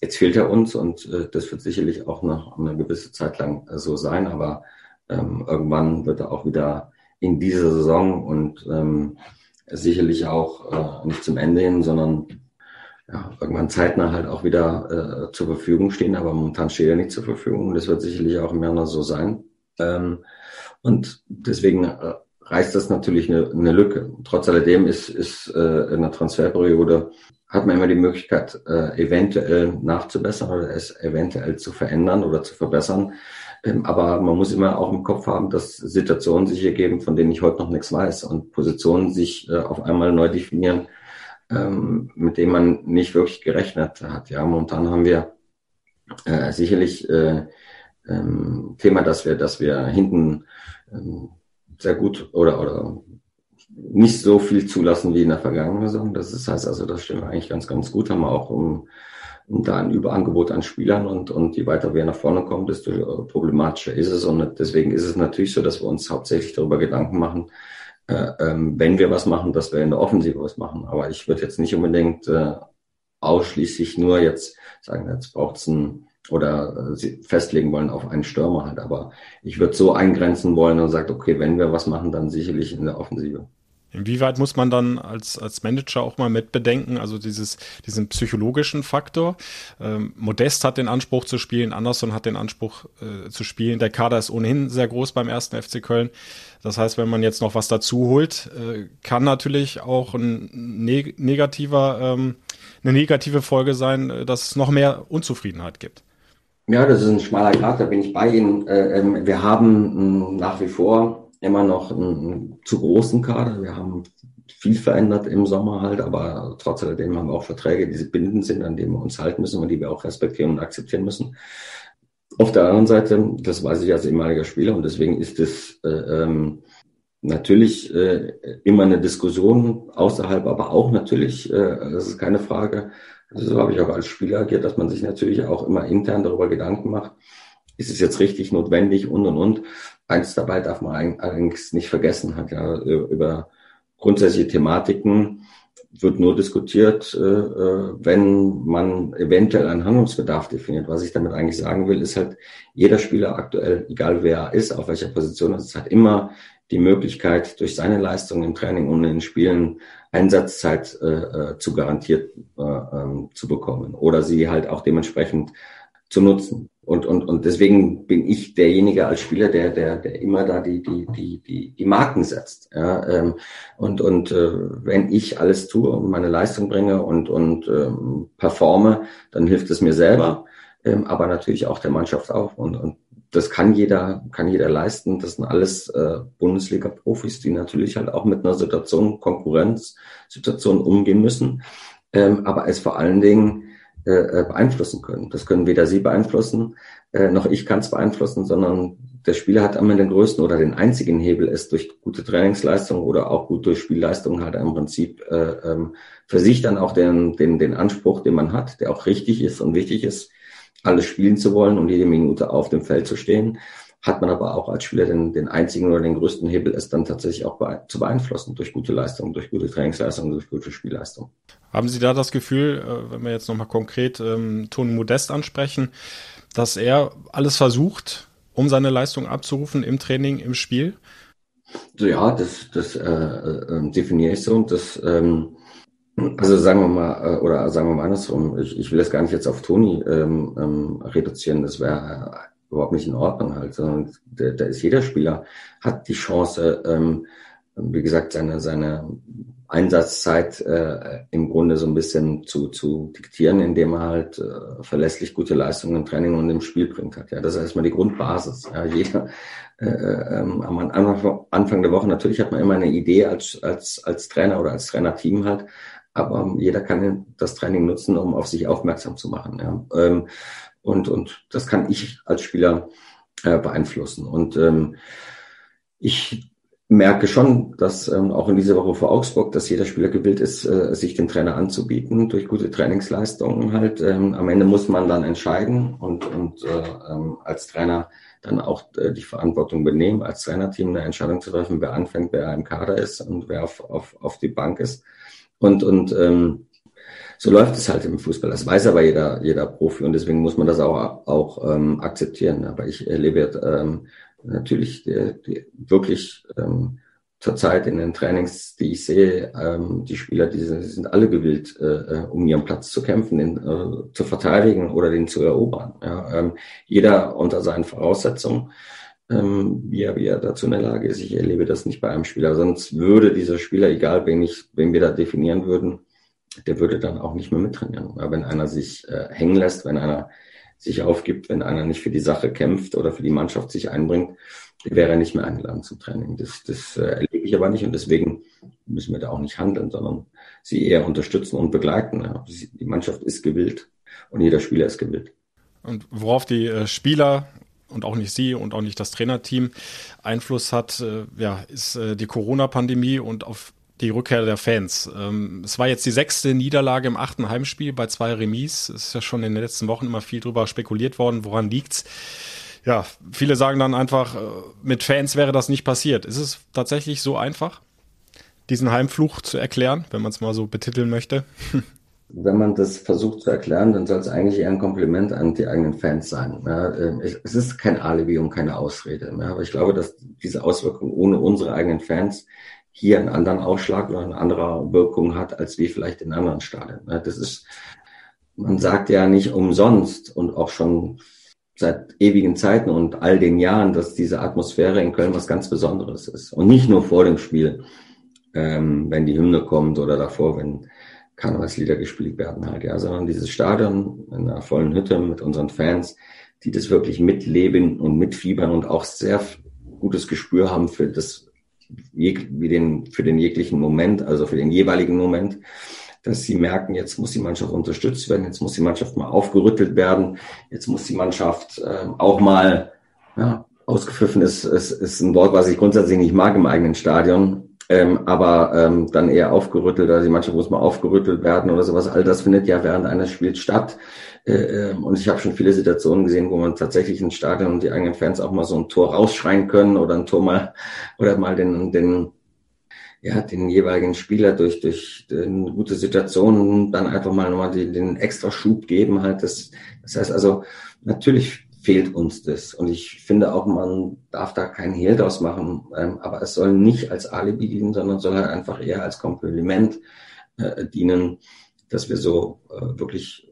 jetzt fehlt er uns und äh, das wird sicherlich auch noch eine gewisse Zeit lang äh, so sein. Aber ähm, irgendwann wird er auch wieder in dieser Saison und ähm, sicherlich auch äh, nicht zum Ende hin, sondern ja, irgendwann zeitnah halt auch wieder äh, zur Verfügung stehen. Aber momentan steht er nicht zur Verfügung. Das wird sicherlich auch im Januar so sein. Ähm, und deswegen äh, reißt das natürlich eine, eine Lücke. Trotz alledem ist, ist äh, in der Transferperiode hat man immer die Möglichkeit, äh, eventuell nachzubessern oder es eventuell zu verändern oder zu verbessern. Ähm, aber man muss immer auch im Kopf haben, dass Situationen sich ergeben, von denen ich heute noch nichts weiß und Positionen sich äh, auf einmal neu definieren, ähm, mit denen man nicht wirklich gerechnet hat. Ja, momentan haben wir äh, sicherlich äh, ähm, Thema, dass wir, dass wir hinten sehr gut oder, oder nicht so viel zulassen wie in der vergangenen Saison. Das heißt also, das stimmt eigentlich ganz, ganz gut. Haben wir auch um da ein Überangebot an Spielern und, und je weiter wir nach vorne kommen, desto problematischer ist es. Und deswegen ist es natürlich so, dass wir uns hauptsächlich darüber Gedanken machen, äh, ähm, wenn wir was machen, dass wir in der Offensive was machen. Aber ich würde jetzt nicht unbedingt äh, ausschließlich nur jetzt sagen, jetzt braucht es ein oder äh, festlegen wollen auf einen Stürmer halt. Aber ich würde so eingrenzen wollen und sagt, okay, wenn wir was machen, dann sicherlich in der Offensive. Inwieweit muss man dann als, als Manager auch mal mitbedenken, also dieses, diesen psychologischen Faktor? Ähm, Modest hat den Anspruch zu spielen, Anderson hat den Anspruch äh, zu spielen. Der Kader ist ohnehin sehr groß beim ersten FC Köln. Das heißt, wenn man jetzt noch was dazu holt, äh, kann natürlich auch ein neg negativer, ähm, eine negative Folge sein, äh, dass es noch mehr Unzufriedenheit gibt. Ja, das ist ein schmaler Grad, da bin ich bei Ihnen. Äh, ähm, wir haben nach wie vor immer noch einen zu großen Kader. Wir haben viel verändert im Sommer halt, aber trotz alledem haben wir auch Verträge, die bindend sind, an denen wir uns halten müssen und die wir auch respektieren und akzeptieren müssen. Auf der anderen Seite, das weiß ich als ehemaliger Spieler und deswegen ist es äh, ähm, natürlich äh, immer eine Diskussion außerhalb, aber auch natürlich, äh, das ist keine Frage, so habe ich auch als Spieler agiert, dass man sich natürlich auch immer intern darüber Gedanken macht, ist es jetzt richtig notwendig und und und eins dabei darf man eigentlich nicht vergessen, hat ja über grundsätzliche Thematiken wird nur diskutiert, äh, äh, wenn man eventuell einen Handlungsbedarf definiert. Was ich damit eigentlich sagen will, ist halt, jeder Spieler aktuell, egal wer er ist, auf welcher Position er ist, hat immer die Möglichkeit, durch seine Leistung im Training und in den Spielen Einsatzzeit äh, zu garantiert ähm, zu bekommen oder sie halt auch dementsprechend zu nutzen. Und, und, und deswegen bin ich derjenige als Spieler, der, der, der immer da die, die, die, die, die Marken setzt. Ja, ähm, und und äh, wenn ich alles tue und meine Leistung bringe und, und ähm, performe, dann hilft es mir selber, ähm, aber natürlich auch der Mannschaft auch. Und, und das kann jeder, kann jeder leisten. Das sind alles äh, Bundesliga-Profis, die natürlich halt auch mit einer Situation, Konkurrenzsituation umgehen müssen. Ähm, aber es vor allen Dingen äh, äh, beeinflussen können. Das können weder Sie beeinflussen, äh, noch ich kann es beeinflussen, sondern der Spieler hat einmal den größten oder den einzigen Hebel, es durch gute Trainingsleistung oder auch gut durch Spielleistung halt im Prinzip äh, ähm, für sich dann auch den, den, den Anspruch, den man hat, der auch richtig ist und wichtig ist, alles spielen zu wollen und jede Minute auf dem Feld zu stehen, hat man aber auch als Spieler den, den einzigen oder den größten Hebel, es dann tatsächlich auch be zu beeinflussen durch gute Leistung, durch gute Trainingsleistung, durch gute Spielleistung. Haben Sie da das Gefühl, äh, wenn wir jetzt nochmal konkret ähm, Toni Modest ansprechen, dass er alles versucht, um seine Leistung abzurufen im Training, im Spiel? So, ja, das, das äh, äh, definiere ich so. Und das, ähm, also sagen wir mal, äh, oder sagen wir mal andersrum, ich, ich will das gar nicht jetzt auf Toni ähm, ähm, reduzieren, das wäre überhaupt nicht in Ordnung halt, sondern da, ist jeder Spieler, hat die Chance, ähm, wie gesagt, seine, seine Einsatzzeit äh, im Grunde so ein bisschen zu, zu diktieren, indem er halt äh, verlässlich gute Leistungen im Training und im Spiel bringt hat. Ja, das ist erstmal die Grundbasis. Ja, jeder äh, ähm, am Anfang, Anfang der Woche natürlich hat man immer eine Idee als als als Trainer oder als Trainerteam halt, aber jeder kann das Training nutzen, um auf sich aufmerksam zu machen. Ja. Ähm, und und das kann ich als Spieler äh, beeinflussen. Und ähm, ich merke schon, dass ähm, auch in dieser Woche vor Augsburg, dass jeder Spieler gewillt ist, äh, sich den Trainer anzubieten durch gute Trainingsleistungen halt. Ähm, am Ende muss man dann entscheiden und, und äh, ähm, als Trainer dann auch äh, die Verantwortung benehmen, als Trainerteam eine Entscheidung zu treffen, wer anfängt, wer im Kader ist und wer auf, auf, auf die Bank ist. Und, und ähm, so läuft es halt im Fußball. Das weiß aber jeder, jeder Profi und deswegen muss man das auch, auch ähm, akzeptieren. Aber ich erlebe ähm, natürlich die, die wirklich ähm, zurzeit in den Trainings, die ich sehe, ähm, die Spieler, die sind, die sind alle gewillt, äh, äh, um ihren Platz zu kämpfen, den äh, zu verteidigen oder den zu erobern. Ja, ähm, jeder unter seinen Voraussetzungen, ähm, wie, er, wie er dazu in der Lage ist. Ich erlebe das nicht bei einem Spieler. Sonst würde dieser Spieler, egal wen, ich, wen wir da definieren würden, der würde dann auch nicht mehr mittrainieren. Ja, wenn einer sich äh, hängen lässt, wenn einer sich aufgibt, wenn einer nicht für die Sache kämpft oder für die Mannschaft sich einbringt, wäre er nicht mehr eingeladen zum Training. Das, das äh, erlebe ich aber nicht und deswegen müssen wir da auch nicht handeln, sondern sie eher unterstützen und begleiten. Ja. Die Mannschaft ist gewillt und jeder Spieler ist gewillt. Und worauf die äh, Spieler und auch nicht Sie und auch nicht das Trainerteam Einfluss hat, äh, ja, ist äh, die Corona-Pandemie und auf die Rückkehr der Fans. Ähm, es war jetzt die sechste Niederlage im achten Heimspiel bei zwei Remis. Es ist ja schon in den letzten Wochen immer viel drüber spekuliert worden, woran liegt's. Ja, viele sagen dann einfach, äh, mit Fans wäre das nicht passiert. Ist es tatsächlich so einfach, diesen Heimfluch zu erklären, wenn man es mal so betiteln möchte? wenn man das versucht zu erklären, dann soll es eigentlich eher ein Kompliment an die eigenen Fans sein. Ja, ähm, es ist kein Alibi und keine Ausrede. Ja, aber ich glaube, dass diese Auswirkung ohne unsere eigenen Fans hier einen anderen Ausschlag oder eine andere Wirkung hat, als wie vielleicht in anderen Stadien. Ja, das ist, man sagt ja nicht umsonst und auch schon seit ewigen Zeiten und all den Jahren, dass diese Atmosphäre in Köln was ganz Besonderes ist. Und nicht nur vor dem Spiel, ähm, wenn die Hymne kommt oder davor, wenn Karnevalslieder gespielt werden halt, ja, sondern dieses Stadion in einer vollen Hütte mit unseren Fans, die das wirklich mitleben und mitfiebern und auch sehr gutes Gespür haben für das, wie den, für den jeglichen Moment, also für den jeweiligen Moment, dass sie merken, jetzt muss die Mannschaft unterstützt werden, jetzt muss die Mannschaft mal aufgerüttelt werden, jetzt muss die Mannschaft äh, auch mal, ja, ausgepfiffen ist, ist, ist ein Wort, was ich grundsätzlich nicht mag im eigenen Stadion, ähm, aber ähm, dann eher aufgerüttelt, also die muss mal aufgerüttelt werden oder sowas. All das findet ja während eines Spiels statt. Äh, ähm, und ich habe schon viele Situationen gesehen, wo man tatsächlich ein Stadion und die eigenen Fans auch mal so ein Tor rausschreien können oder ein Tor mal oder mal den, den ja, den jeweiligen Spieler durch, durch eine gute Situation dann einfach mal nochmal den, den extra Schub geben halt. Das, das heißt also, natürlich fehlt uns das. Und ich finde auch, man darf da keinen Hehl draus machen. Ähm, aber es soll nicht als Alibi dienen, sondern soll halt einfach eher als Kompliment äh, dienen, dass wir so äh, wirklich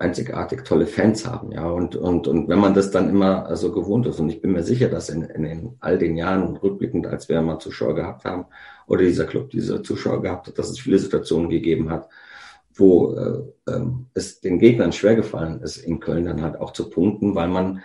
einzigartig tolle Fans haben, ja. Und, und, und wenn man das dann immer so gewohnt ist, und ich bin mir sicher, dass in, in, in all den Jahren rückblickend, als wir mal Zuschauer gehabt haben, oder dieser Club diese Zuschauer gehabt hat, dass es viele Situationen gegeben hat, wo äh, äh, es den Gegnern schwer gefallen ist, in Köln dann halt auch zu punkten, weil man,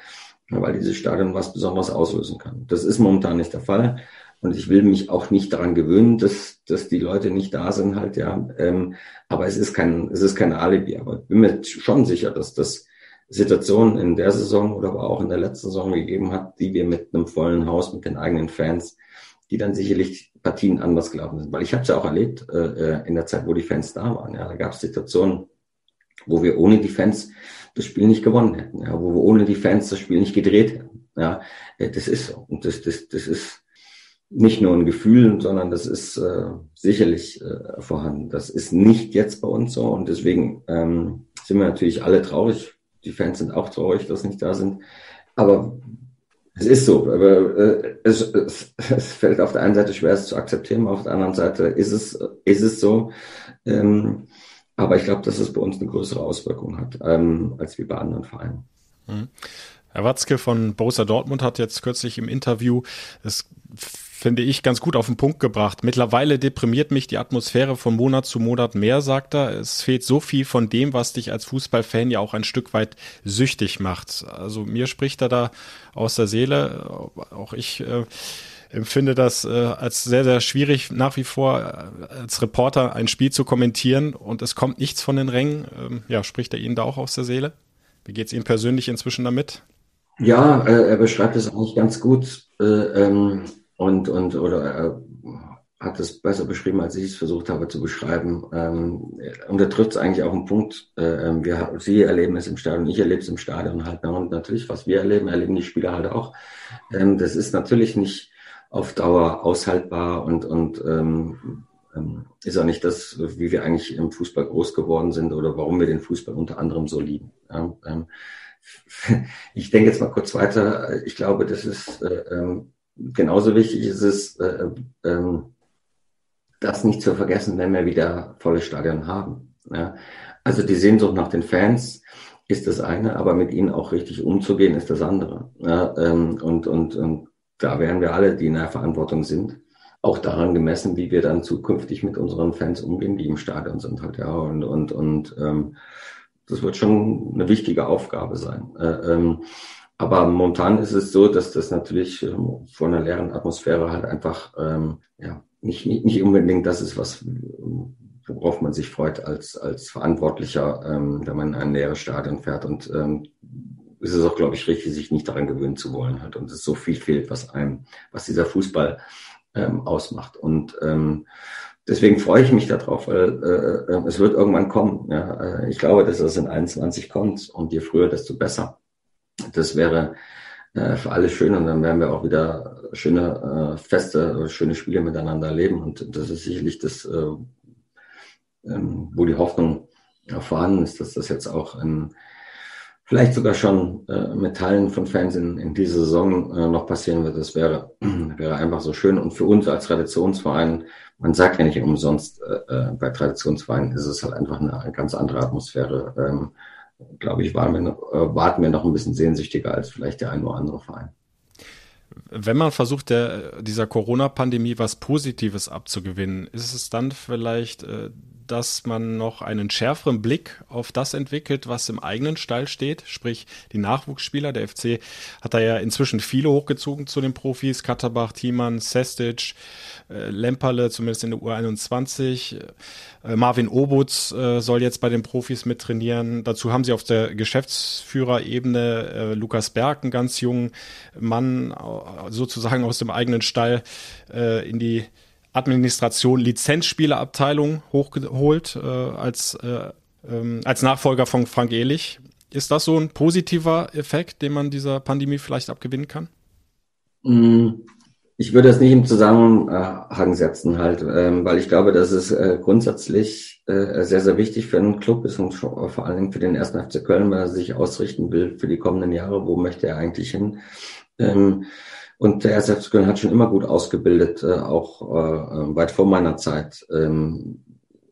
weil dieses Stadion was Besonderes auslösen kann. Das ist momentan nicht der Fall. Und ich will mich auch nicht daran gewöhnen, dass, dass die Leute nicht da sind, halt, ja. Ähm, aber es ist kein, es ist kein Alibi. Aber ich bin mir schon sicher, dass das Situationen in der Saison oder aber auch in der letzten Saison gegeben hat, die wir mit einem vollen Haus, mit den eigenen Fans, die dann sicherlich Partien anders gelaufen sind. Weil ich habe es ja auch erlebt äh, äh, in der Zeit, wo die Fans da waren. Ja, da gab es Situationen, wo wir ohne die Fans das Spiel nicht gewonnen hätten, ja, wo wir ohne die Fans das Spiel nicht gedreht hätten. Ja, äh, das ist so. Und das, das, das ist nicht nur ein Gefühl, sondern das ist äh, sicherlich äh, vorhanden. Das ist nicht jetzt bei uns so und deswegen ähm, sind wir natürlich alle traurig. Die Fans sind auch traurig, dass nicht da sind. Aber es ist so, aber äh, es, es, es fällt auf der einen Seite schwer, es zu akzeptieren, auf der anderen Seite ist es, ist es so. Ähm, aber ich glaube, dass es bei uns eine größere Auswirkung hat, ähm, als wie bei anderen Vereinen. Mhm. Herr Watzke von Borussia Dortmund hat jetzt kürzlich im Interview es finde ich, ganz gut auf den Punkt gebracht. Mittlerweile deprimiert mich die Atmosphäre von Monat zu Monat mehr, sagt er. Es fehlt so viel von dem, was dich als Fußballfan ja auch ein Stück weit süchtig macht. Also mir spricht er da aus der Seele. Auch ich äh, empfinde das äh, als sehr, sehr schwierig, nach wie vor äh, als Reporter ein Spiel zu kommentieren und es kommt nichts von den Rängen. Ähm, ja, spricht er Ihnen da auch aus der Seele? Wie geht es Ihnen persönlich inzwischen damit? Ja, äh, er beschreibt es eigentlich ganz gut. Äh, ähm und, und oder er hat es besser beschrieben, als ich es versucht habe zu beschreiben. Ähm, und da trifft es eigentlich auch einen Punkt. Äh, ähm, wir, Sie erleben es im Stadion, ich erlebe es im Stadion halt. Ne? Und natürlich, was wir erleben, erleben die Spieler halt auch. Ähm, das ist natürlich nicht auf Dauer aushaltbar und, und ähm, ähm, ist auch nicht das, wie wir eigentlich im Fußball groß geworden sind oder warum wir den Fußball unter anderem so lieben. Ja? Ähm, ich denke jetzt mal kurz weiter. Ich glaube, das ist äh, ähm, genauso wichtig ist es, äh, äh, das nicht zu vergessen, wenn wir wieder volle Stadion haben. Ja? Also die Sehnsucht nach den Fans ist das eine, aber mit ihnen auch richtig umzugehen ist das andere. Ja? Ähm, und, und, und da werden wir alle, die in der Verantwortung sind, auch daran gemessen, wie wir dann zukünftig mit unseren Fans umgehen, die im Stadion sind halt, ja. Und, und, und ähm, das wird schon eine wichtige Aufgabe sein. Äh, ähm, aber momentan ist es so, dass das natürlich ähm, von einer leeren Atmosphäre halt einfach ähm, ja, nicht, nicht, nicht unbedingt das ist, was worauf man sich freut als, als Verantwortlicher, ähm, wenn man in ein leeres Stadion fährt. Und ähm, ist es auch, glaube ich, richtig, sich nicht daran gewöhnen zu wollen halt. Und es so viel fehlt, was einem, was dieser Fußball ähm, ausmacht. Und ähm, deswegen freue ich mich darauf, weil äh, äh, es wird irgendwann kommen. Ja. Äh, ich glaube, dass es in 21 kommt und je früher, desto besser. Das wäre äh, für alle schön und dann werden wir auch wieder schöne äh, Feste, schöne Spiele miteinander erleben und das ist sicherlich das, äh, ähm, wo die Hoffnung vorhanden ist, dass das jetzt auch in, vielleicht sogar schon äh, mit Teilen von Fans in, in dieser Saison äh, noch passieren wird. Das wäre, wäre einfach so schön. Und für uns als Traditionsverein, man sagt ja nicht umsonst, äh, äh bei Traditionsvereinen ist es halt einfach eine, eine ganz andere Atmosphäre. Ähm, Glaube ich, waren wir äh, warten wir noch ein bisschen sehnsüchtiger als vielleicht der ein oder andere Verein. Wenn man versucht, der, dieser Corona-Pandemie was Positives abzugewinnen, ist es dann vielleicht äh, dass man noch einen schärferen Blick auf das entwickelt, was im eigenen Stall steht, sprich die Nachwuchsspieler. Der FC hat da ja inzwischen viele hochgezogen zu den Profis, Katterbach, Thiemann, Sestic, äh, Lemperle, zumindest in der U21. Äh, Marvin Obutz äh, soll jetzt bei den Profis mittrainieren. Dazu haben sie auf der Geschäftsführerebene äh, Lukas Berg, einen ganz jungen Mann, sozusagen aus dem eigenen Stall, äh, in die Administration Lizenzspielerabteilung hochgeholt äh, als, äh, ähm, als Nachfolger von Frank Ehlich. Ist das so ein positiver Effekt, den man dieser Pandemie vielleicht abgewinnen kann? Ich würde es nicht im Zusammenhang setzen, halt, ähm, weil ich glaube, dass es äh, grundsätzlich äh, sehr, sehr wichtig für einen Club ist und vor allen Dingen für den ersten FC Köln, weil er sich ausrichten will für die kommenden Jahre. Wo möchte er eigentlich hin? Ähm, und der SF Köln hat schon immer gut ausgebildet, äh, auch äh, weit vor meiner Zeit. Ähm,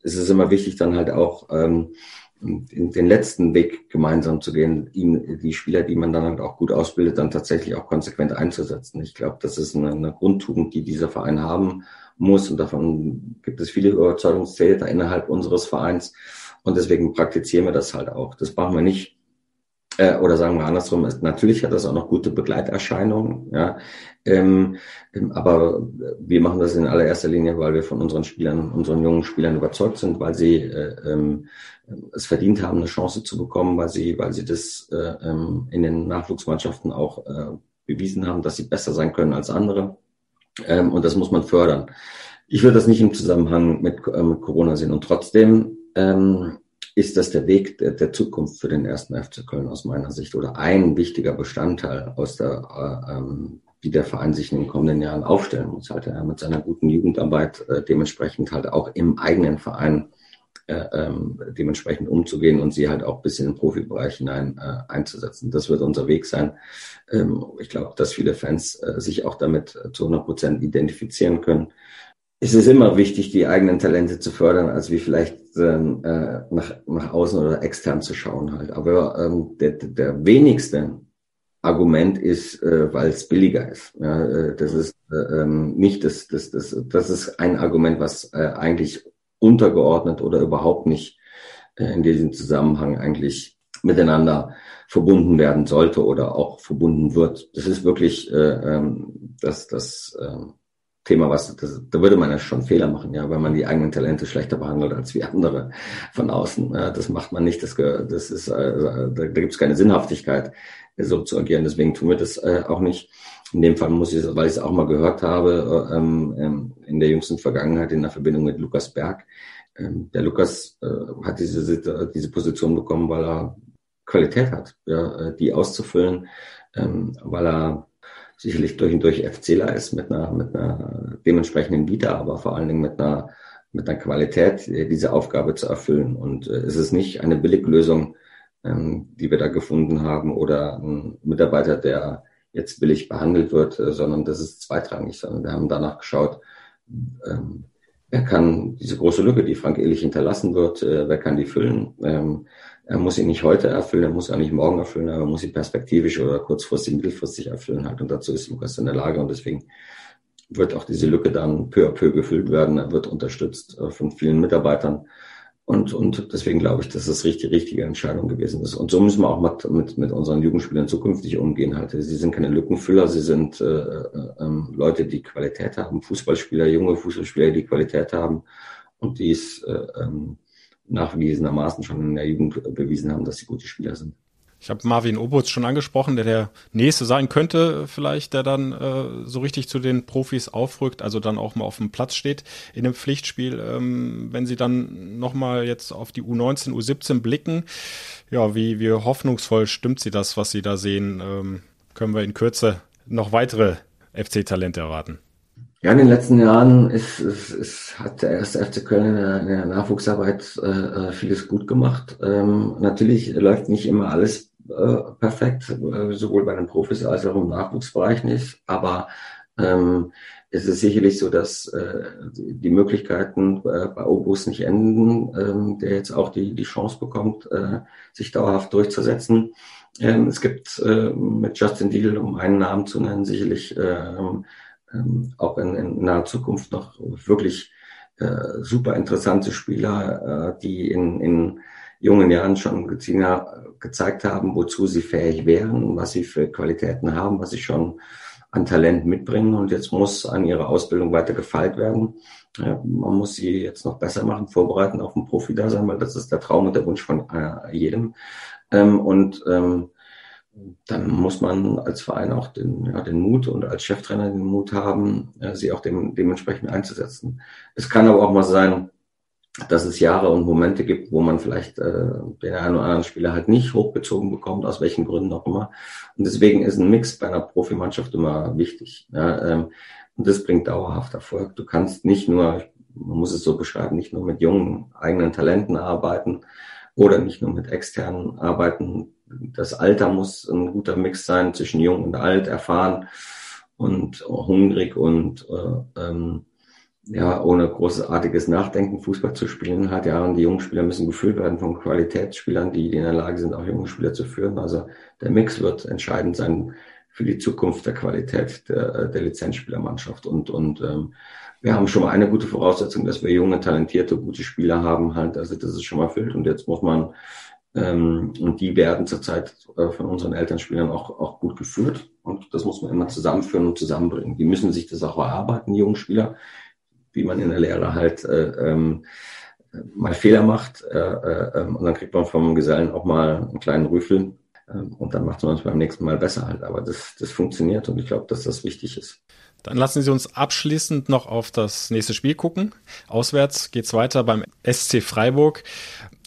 es ist immer wichtig, dann halt auch ähm, in den letzten Weg gemeinsam zu gehen, ihm die Spieler, die man dann halt auch gut ausbildet, dann tatsächlich auch konsequent einzusetzen. Ich glaube, das ist eine, eine Grundtugend, die dieser Verein haben muss. Und davon gibt es viele Überzeugungstheater innerhalb unseres Vereins. Und deswegen praktizieren wir das halt auch. Das brauchen wir nicht äh, oder sagen wir andersrum, ist, natürlich hat das auch noch gute Begleiterscheinungen, ja. Ähm, ähm, aber wir machen das in allererster Linie, weil wir von unseren Spielern, unseren jungen Spielern überzeugt sind, weil sie äh, ähm, es verdient haben, eine Chance zu bekommen, weil sie, weil sie das äh, ähm, in den Nachwuchsmannschaften auch äh, bewiesen haben, dass sie besser sein können als andere. Ähm, und das muss man fördern. Ich würde das nicht im Zusammenhang mit, äh, mit Corona sehen. Und trotzdem ähm, ist das der Weg der, der, Zukunft für den ersten FC Köln aus meiner Sicht oder ein wichtiger Bestandteil aus der, äh, ähm, wie der Verein sich in den kommenden Jahren aufstellen muss, halt ja, mit seiner guten Jugendarbeit äh, dementsprechend halt auch im eigenen Verein äh, ähm, dementsprechend umzugehen und sie halt auch bis in den Profibereich hinein äh, einzusetzen. Das wird unser Weg sein. Ähm, ich glaube, dass viele Fans äh, sich auch damit äh, zu 100 Prozent identifizieren können es ist immer wichtig, die eigenen Talente zu fördern, als wie vielleicht ähm, äh, nach, nach außen oder extern zu schauen halt. Aber ähm, der, der wenigste Argument ist, äh, weil es billiger ist. Ja, äh, das ist äh, ähm, nicht das, das, das, das ist ein Argument, was äh, eigentlich untergeordnet oder überhaupt nicht äh, in diesem Zusammenhang eigentlich miteinander verbunden werden sollte oder auch verbunden wird. Das ist wirklich äh, ähm, das, das äh, Thema, was das, da würde man ja schon Fehler machen, ja, weil man die eigenen Talente schlechter behandelt als wie andere von außen. Ja, das macht man nicht. Das, das ist, äh, da, da gibt es keine Sinnhaftigkeit, so zu agieren. Deswegen tun wir das äh, auch nicht. In dem Fall muss ich, weil ich es auch mal gehört habe, äh, ähm, ähm, in der jüngsten Vergangenheit in der Verbindung mit Lukas Berg. Ähm, der Lukas äh, hat diese, diese Position bekommen, weil er Qualität hat, ja, äh, die auszufüllen, ähm, weil er sicherlich durch und durch FCler ist mit einer, mit einer dementsprechenden Vita, aber vor allen Dingen mit einer, mit einer Qualität, diese Aufgabe zu erfüllen. Und äh, es ist nicht eine Billiglösung, ähm, die wir da gefunden haben oder ein Mitarbeiter, der jetzt billig behandelt wird, äh, sondern das ist zweitrangig, sondern wir haben danach geschaut, ähm, wer kann diese große Lücke, die Frank Ehlich hinterlassen wird, äh, wer kann die füllen? Er muss sie nicht heute erfüllen, er muss auch nicht morgen erfüllen, aber er muss sie perspektivisch oder kurzfristig, mittelfristig erfüllen halt. Und dazu ist Lukas in der Lage und deswegen wird auch diese Lücke dann peu à peu gefüllt werden. Er wird unterstützt äh, von vielen Mitarbeitern. Und, und deswegen glaube ich, dass das richtig, richtige Entscheidung gewesen ist. Und so müssen wir auch mit, mit, mit unseren Jugendspielern zukünftig umgehen. Halt. Sie sind keine Lückenfüller, sie sind äh, äh, ähm, Leute, die Qualität haben, Fußballspieler, junge Fußballspieler, die Qualität haben und die es äh, ähm, nachgewiesenermaßen schon in der Jugend bewiesen haben, dass sie gute Spieler sind. Ich habe Marvin Obutz schon angesprochen, der der nächste sein könnte, vielleicht, der dann äh, so richtig zu den Profis aufrückt, also dann auch mal auf dem Platz steht in einem Pflichtspiel. Ähm, wenn Sie dann nochmal jetzt auf die U19, U17 blicken, ja, wie, wie hoffnungsvoll stimmt Sie das, was Sie da sehen? Ähm, können wir in Kürze noch weitere FC-Talente erwarten? Ja, in den letzten Jahren ist, ist, ist, hat der erste FC Köln in der, in der Nachwuchsarbeit äh, äh, vieles gut gemacht. Ähm, natürlich läuft nicht immer alles äh, perfekt, äh, sowohl bei den Profis als auch im Nachwuchsbereich nicht. Aber ähm, es ist sicherlich so, dass äh, die Möglichkeiten äh, bei Obus nicht enden, ähm, der jetzt auch die, die Chance bekommt, äh, sich dauerhaft durchzusetzen. Ähm, es gibt äh, mit Justin Deal, um einen Namen zu nennen, sicherlich äh, ähm, auch in, in naher Zukunft noch wirklich äh, super interessante Spieler, äh, die in, in jungen Jahren schon gezeigt haben, wozu sie fähig wären, was sie für Qualitäten haben, was sie schon an Talent mitbringen. Und jetzt muss an ihrer Ausbildung weiter gefeilt werden. Ja, man muss sie jetzt noch besser machen, vorbereiten auf ein Profi-Dasein, weil das ist der Traum und der Wunsch von äh, jedem. Ähm, und ähm, dann muss man als Verein auch den, ja, den Mut und als Cheftrainer den Mut haben, äh, sie auch dem, dementsprechend einzusetzen. Es kann aber auch mal sein, dass es Jahre und Momente gibt, wo man vielleicht äh, den einen oder anderen Spieler halt nicht hochgezogen bekommt, aus welchen Gründen auch immer. Und deswegen ist ein Mix bei einer Profimannschaft immer wichtig. Ja, ähm, und das bringt dauerhaft Erfolg. Du kannst nicht nur, man muss es so beschreiben, nicht nur mit jungen eigenen Talenten arbeiten oder nicht nur mit externen arbeiten, das Alter muss ein guter Mix sein zwischen jung und alt, erfahren und hungrig und äh, ähm, ja, ohne großartiges Nachdenken Fußball zu spielen hat. Ja, und die jungen Spieler müssen geführt werden von Qualitätsspielern, die, in der Lage sind, auch junge Spieler zu führen. Also der Mix wird entscheidend sein für die Zukunft der Qualität der, der Lizenzspielermannschaft. Und, und ähm, wir haben schon mal eine gute Voraussetzung, dass wir junge, talentierte, gute Spieler haben halt. Also das ist schon mal erfüllt. Und jetzt muss man ähm, und die werden zurzeit äh, von unseren Elternspielern auch, auch gut geführt. Und das muss man immer zusammenführen und zusammenbringen. Die müssen sich das auch erarbeiten, die jungen Spieler, wie man in der Lehre halt äh, ähm, mal Fehler macht. Äh, äh, ähm, und dann kriegt man vom Gesellen auch mal einen kleinen Rüffel. Äh, und dann macht man es beim nächsten Mal besser halt. Aber das, das funktioniert und ich glaube, dass das wichtig ist. Dann lassen Sie uns abschließend noch auf das nächste Spiel gucken. Auswärts geht's weiter beim SC Freiburg.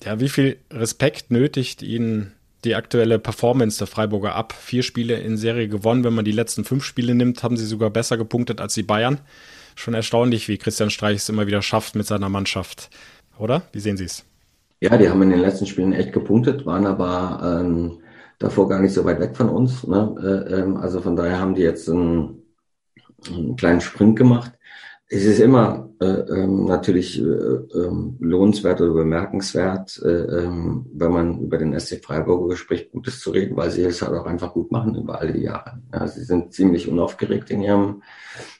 Ja, wie viel Respekt nötigt Ihnen die aktuelle Performance der Freiburger ab? Vier Spiele in Serie gewonnen. Wenn man die letzten fünf Spiele nimmt, haben sie sogar besser gepunktet als die Bayern. Schon erstaunlich, wie Christian Streich es immer wieder schafft mit seiner Mannschaft. Oder? Wie sehen Sie es? Ja, die haben in den letzten Spielen echt gepunktet, waren aber ähm, davor gar nicht so weit weg von uns. Ne? Äh, ähm, also von daher haben die jetzt einen, einen kleinen Sprint gemacht es ist immer äh, ähm, natürlich äh, ähm, lohnenswert oder bemerkenswert, äh, ähm, wenn man über den SC Freiburg spricht, Gutes zu reden, weil sie es halt auch einfach gut machen über all die Jahre. Ja, sie sind ziemlich unaufgeregt in ihrem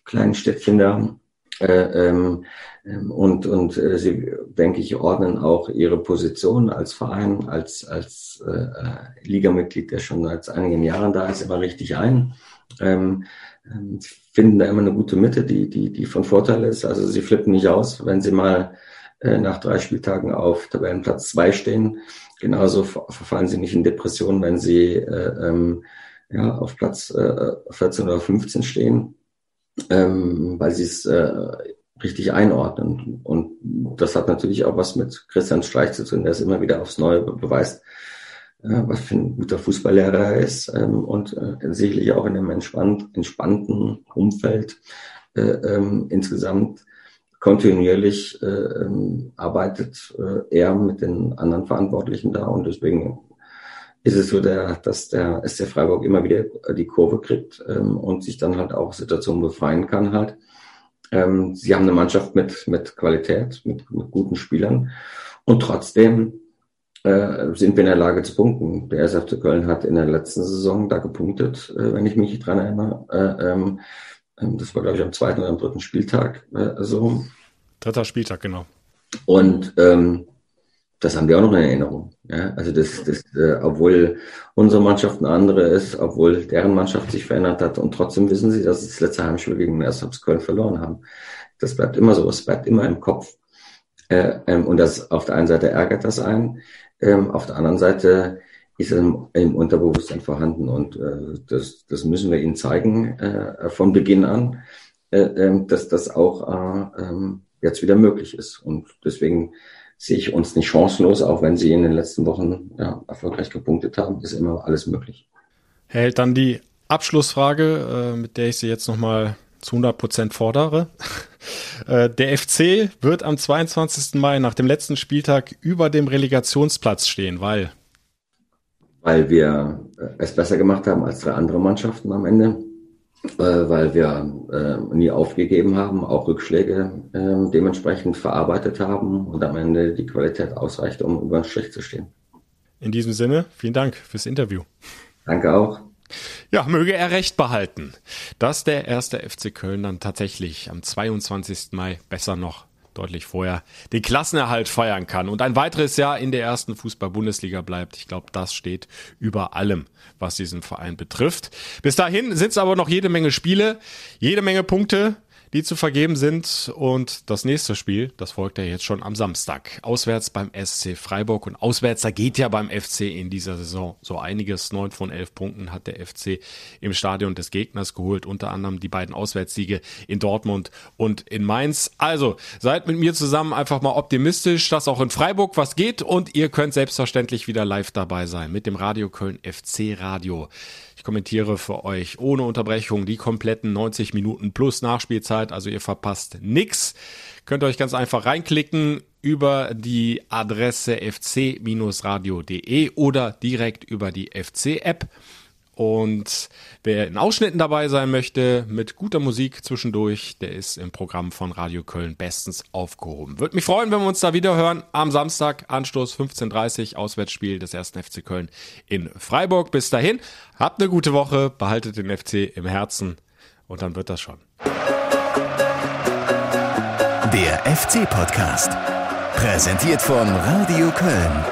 kleinen Städtchen da. Äh, ähm, ähm, und und äh, sie, denke ich, ordnen auch ihre Position als Verein, als, als äh, äh Ligamitglied, der schon seit einigen Jahren da ist, immer richtig ein. Ähm, finden da immer eine gute Mitte, die, die, die von Vorteil ist. Also sie flippen nicht aus, wenn sie mal äh, nach drei Spieltagen auf Tabellenplatz zwei stehen. Genauso verfallen sie nicht in Depressionen, wenn sie äh, ähm, ja, auf Platz äh, 14 oder 15 stehen, ähm, weil sie es äh, richtig einordnen. Und das hat natürlich auch was mit Christian Streich zu tun, der es immer wieder aufs Neue beweist, was für ein guter Fußballlehrer er ist ähm, und äh, sicherlich auch in einem entspannt, entspannten Umfeld äh, ähm, insgesamt kontinuierlich äh, ähm, arbeitet äh, er mit den anderen Verantwortlichen da und deswegen ist es so, der, dass der SC Freiburg immer wieder die Kurve kriegt ähm, und sich dann halt auch Situationen befreien kann halt. Ähm, sie haben eine Mannschaft mit, mit Qualität, mit, mit guten Spielern und trotzdem äh, sind wir in der Lage zu punkten. Der SFC Köln hat in der letzten Saison da gepunktet, äh, wenn ich mich dran erinnere. Äh, ähm, ähm, das war, glaube ich, am zweiten oder am dritten Spieltag äh, so. Dritter Spieltag, genau. Und ähm, das haben wir auch noch in Erinnerung. Ja? Also das, das äh, obwohl unsere Mannschaft eine andere ist, obwohl deren Mannschaft sich verändert hat und trotzdem wissen sie, dass sie das letzte Heimspiel gegen den SFC Köln verloren haben. Das bleibt immer so, es bleibt immer im Kopf. Äh, ähm, und das auf der einen Seite ärgert das einen, ähm, auf der anderen Seite ist im, im Unterbewusstsein vorhanden und äh, das, das müssen wir ihnen zeigen äh, von Beginn an, äh, äh, dass das auch äh, äh, jetzt wieder möglich ist. Und deswegen sehe ich uns nicht chancenlos, auch wenn sie in den letzten Wochen ja, erfolgreich gepunktet haben, ist immer alles möglich. Hält dann die Abschlussfrage, äh, mit der ich Sie jetzt nochmal zu 100 Prozent fordere. Äh, der FC wird am 22. Mai nach dem letzten Spieltag über dem Relegationsplatz stehen, weil weil wir äh, es besser gemacht haben als drei andere Mannschaften am Ende, äh, weil wir nie aufgegeben haben, auch Rückschläge äh, dementsprechend verarbeitet haben und am Ende die Qualität ausreicht, um über den Strich zu stehen. In diesem Sinne, vielen Dank fürs Interview. Danke auch. Ja, möge er recht behalten, dass der erste FC Köln dann tatsächlich am 22. Mai besser noch deutlich vorher den Klassenerhalt feiern kann und ein weiteres Jahr in der ersten Fußball-Bundesliga bleibt. Ich glaube, das steht über allem, was diesen Verein betrifft. Bis dahin sind es aber noch jede Menge Spiele, jede Menge Punkte die zu vergeben sind. Und das nächste Spiel, das folgt ja jetzt schon am Samstag. Auswärts beim SC Freiburg. Und auswärts, da geht ja beim FC in dieser Saison so einiges. Neun von elf Punkten hat der FC im Stadion des Gegners geholt. Unter anderem die beiden Auswärtssiege in Dortmund und in Mainz. Also seid mit mir zusammen einfach mal optimistisch, dass auch in Freiburg was geht. Und ihr könnt selbstverständlich wieder live dabei sein mit dem Radio Köln FC Radio kommentiere für euch ohne Unterbrechung die kompletten 90 Minuten plus Nachspielzeit. Also ihr verpasst nix. Könnt ihr euch ganz einfach reinklicken über die Adresse fc-radio.de oder direkt über die FC-App. Und wer in Ausschnitten dabei sein möchte, mit guter Musik zwischendurch, der ist im Programm von Radio Köln bestens aufgehoben. Würde mich freuen, wenn wir uns da wieder hören. Am Samstag, Anstoß 15.30 Uhr, Auswärtsspiel des 1. FC Köln in Freiburg. Bis dahin, habt eine gute Woche, behaltet den FC im Herzen und dann wird das schon. Der FC-Podcast. Präsentiert von Radio Köln.